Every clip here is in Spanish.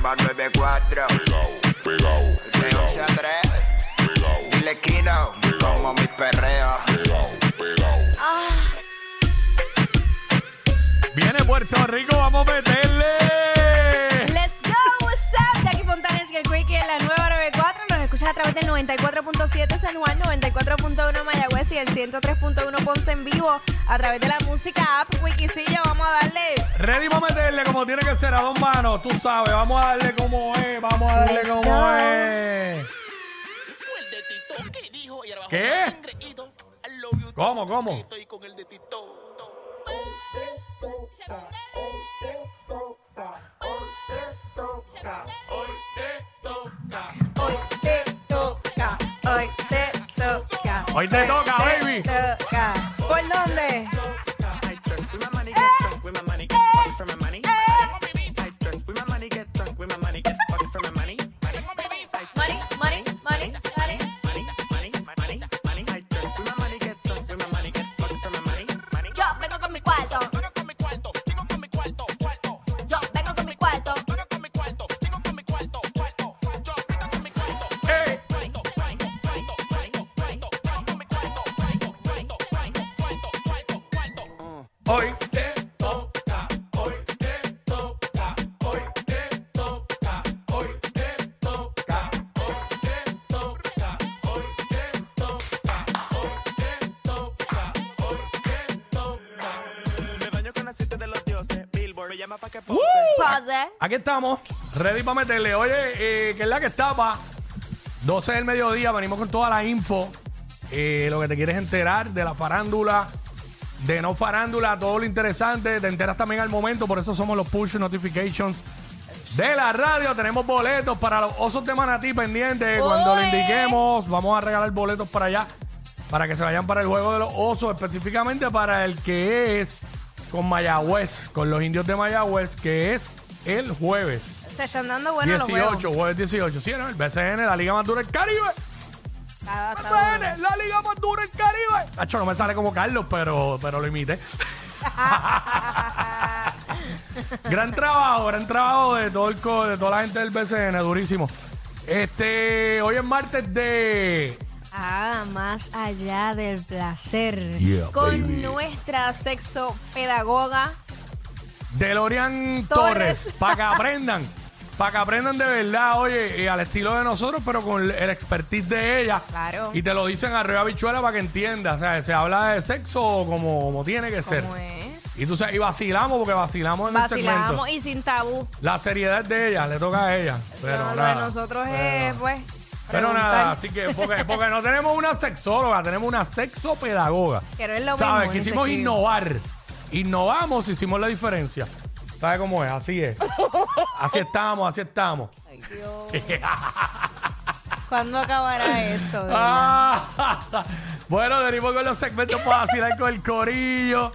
nueva 94. Pegao, pegao, De 11 a 3. pegao, Dile Kino, como mi perreo. pegao, pegao. Viene Puerto Rico, vamos a meterle. Let's go, what's up? Jackie Fontanes y el Quickie en la nueva 94. Nos escuchas a través del 94.7 San Juan, 94.1 Mayagüez y el 103.1 Ponce en vivo a través de la música app Wikicillo. Vamos a darle. Ready como tiene que ser a dos manos, tú sabes. Vamos a darle como es, vamos a darle Let's como go. es. Fue el de Tito que dijo y ahora bajo ¿Qué? el ingreído. I love you, ¿Cómo, cómo? Estoy con el de Tito. Hoy te toca, hoy te toca. Hoy te toca, baby. toca. Yo vengo me llama pa' que pose. Pause. Aquí estamos, ready para meterle. Oye, eh, que es la que está, pa. 12 del mediodía, venimos con toda la info. eh, lo que te quieres enterar de la farándula, de no farándula, todo lo interesante. Te enteras también al momento, por eso somos los push notifications de la radio. Tenemos boletos para los osos de Manatí pendientes. Cuando lo indiquemos, vamos a regalar boletos para allá, para que se vayan para el juego de los osos, específicamente para el que es con Mayagüez, con los indios de Mayagüez, que es el jueves. Se están dando buenos los 18, juegos. jueves 18. Sí, ¿no? El BCN, la Liga Más Dura del Caribe. Uno. BCN, la Liga Más Dura del Caribe. Hacho, no me sale como Carlos, pero, pero lo imité. gran trabajo, gran trabajo de todo el co- de toda la gente del BCN, durísimo. Este, hoy es martes de Ah, más allá del placer. Yeah, con baby. nuestra sexo pedagoga. DeLorean Torres. Torres, para que aprendan, para que aprendan de verdad, oye, eh, al estilo de nosotros, pero con el, el expertise de ella. Claro. Y te lo dicen arriba bichuela para que entiendas, o sea, se habla de sexo como, como tiene que ser. ¿Cómo es? Y tú sabes, y vacilamos porque vacilamos en el Vacilamos segmento. y sin tabú. La seriedad de ella, le toca a ella. Pero No, lo nada. de nosotros Pero es, no. pues. Pero nada, así que, porque, porque no tenemos una sexóloga, tenemos una sexopedagoga. No es lo ¿Sabes? mismo, Quisimos innovar. Innovamos, hicimos la diferencia. ¿Sabes cómo es? Así es. Así estamos, así estamos. Ay, Dios. ¿Cuándo acabará esto? de verdad? Ah, bueno, venimos con los segmentos para vacilar con el corillo.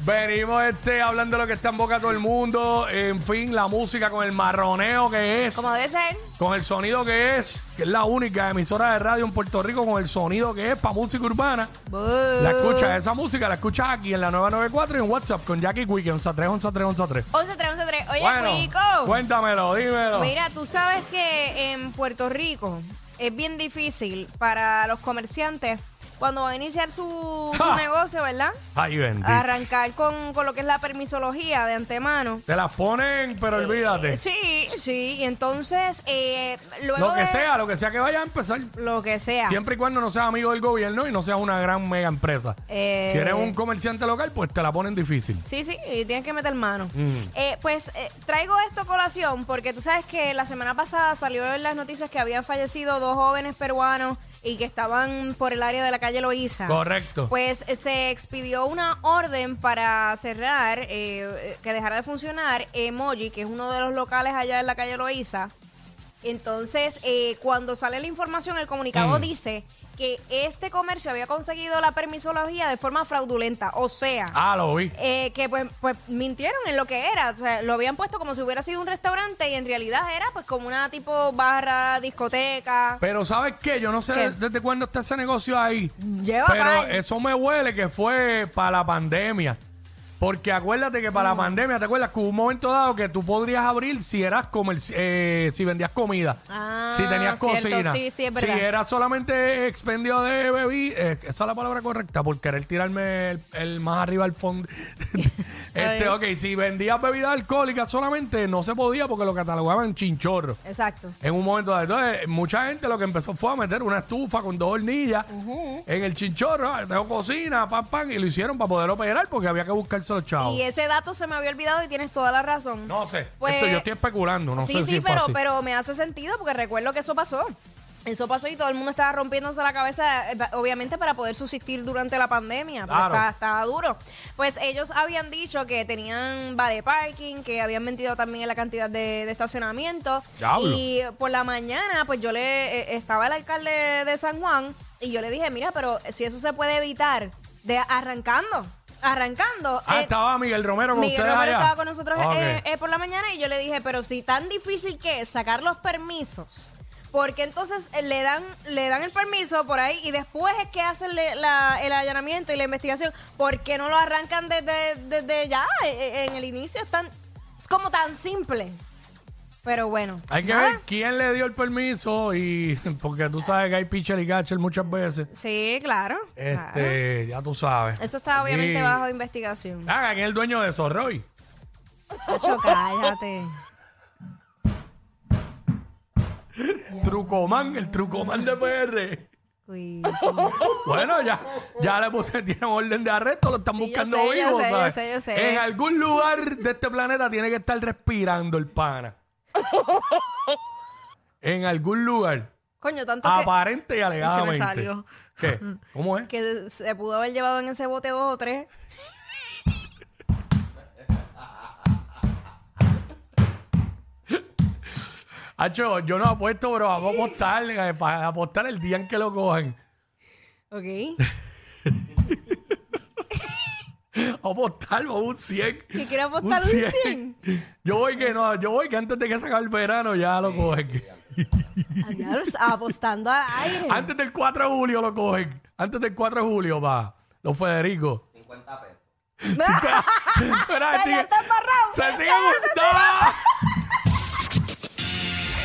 Venimos este, hablando de lo que está en boca todo el mundo. En fin, la música con el marroneo que es. Como debe ser. Con el sonido que es, que es la única emisora de radio en Puerto Rico con el sonido que es para música urbana. La escuchas, esa música la escuchas aquí en la 994 y en WhatsApp con Jackie Quickie, 11 3 11 3 11 3. 11 3 11 3. Oye, Bueno, Cuico. cuéntamelo, dímelo. Mira, tú sabes que en Puerto Rico es bien difícil para los comerciantes cuando van a iniciar su, su Ja. negocio, ¿verdad? Ay, bendito. Arrancar con, con lo que es la permisología de antemano. Te las ponen, pero olvídate. Sí, sí. Y entonces, eh, luego Lo que de- sea, lo que sea que vaya a empezar. Lo que sea. Siempre y cuando no seas amigo del gobierno y no seas una gran mega empresa. Eh, Si eres un comerciante local, pues te la ponen difícil. Sí, sí, y tienes que meter mano. Mm. Eh, pues eh, traigo esto a colación porque tú sabes que la semana pasada salió en las noticias que habían fallecido dos jóvenes peruanos y que estaban por el área de la calle Loíza. Correcto. Pues eh, se expidió una orden para cerrar, eh, eh, que dejara de funcionar Emoji, que es uno de los locales allá en la calle Loíza. Entonces, eh, cuando sale la información, el comunicado Mm. dice que este comercio había conseguido la permisología de forma fraudulenta. O sea, Ah, lo vi. eh, que pues, pues mintieron en lo que era. O sea, lo habían puesto como si hubiera sido un restaurante y en realidad era pues como una tipo barra, discoteca. Pero ¿sabes qué? Yo no sé ¿Qué? desde cuándo está ese negocio ahí. Lleva Pero eso me huele que fue para la pandemia. Porque acuérdate que para la pandemia, ¿te acuerdas que hubo un momento dado que tú podrías abrir si eras comerci- eh, si vendías comida? Ah, si tenías cierto, cocina. sí, sí, es si verdad. era solamente expendio de bebida, esa es la palabra correcta, por querer tirarme el, el más arriba al fondo. este, ok, si vendías bebidas alcohólicas solamente no se podía porque lo catalogaban chinchorro. Exacto. En un momento dado. Entonces, mucha gente lo que empezó fue a meter una estufa con dos hornillas en el chinchorro, tengo cocina, pam, pam, y lo hicieron para poder operar porque había que buscarse los chavos. Y ese dato se me había olvidado y tienes toda la razón. No sé, Pues- esto yo estoy especulando, no sí, sé sí, si es pero, fácil. pero me hace sentido porque recuerdo que eso pasó. Eso pasó y todo el mundo estaba rompiéndose la cabeza, eh, obviamente para poder subsistir durante la pandemia, porque Claro. estaba, estaba duro. Pues ellos habían dicho que tenían vale parking, que habían vendido también en la cantidad de, de estacionamiento. Diablo. Y por la mañana, pues yo le eh, estaba el alcalde de San Juan y yo le dije, mira, pero si eso se puede evitar de arrancando, arrancando. Ah, eh, estaba Miguel Romero con Miguel ustedes Romero allá. estaba con nosotros eh, eh, por la mañana y yo le dije, pero si tan difícil que es sacar los permisos, ¿por qué entonces eh, le dan, le dan el permiso por ahí y después es que hacen le- la- el allanamiento y la investigación? ¿Por qué no lo arrancan desde, desde ya? Eh, eh, En el inicio es, tan, es como tan simple. Pero bueno. Hay que nada. ver quién le dio el permiso y porque tú sabes que hay pitcher y catcher muchas veces. Sí, claro. claro. Este, ya tú sabes. Eso está obviamente Y- bajo investigación. Ah, ¿quién es el dueño de eso, Roy? Nacho, cállate. Trucomán, el trucomán de PR. Bueno, ya, ya le puse, tiene orden de arresto, lo están Sí, yo buscando sé, yo vivo, sé, yo ¿sabes? sé, yo sé. En algún lugar de este planeta tiene que estar respirando el pana. en algún lugar. Coño, tanto que... Aparente y alegadamente. salió. ¿Qué? ¿Cómo es? que se pudo haber llevado en ese bote dos o tres. Hacho, yo no apuesto, pero vamos a apostar, eh, para apostar el día en que lo cogen. Ok. Vamos a apostar, vamos a un 100. ¿Que quiere apostar un 100? Yo voy que no, yo voy que antes de que salga el verano ya lo cogen. Adiós, apostando al aire. Antes del 4 de julio lo cogen. Antes del 4 de julio, va. Los Federico. 50 pesos. Espera, embarrado. Se sigue. ¡No!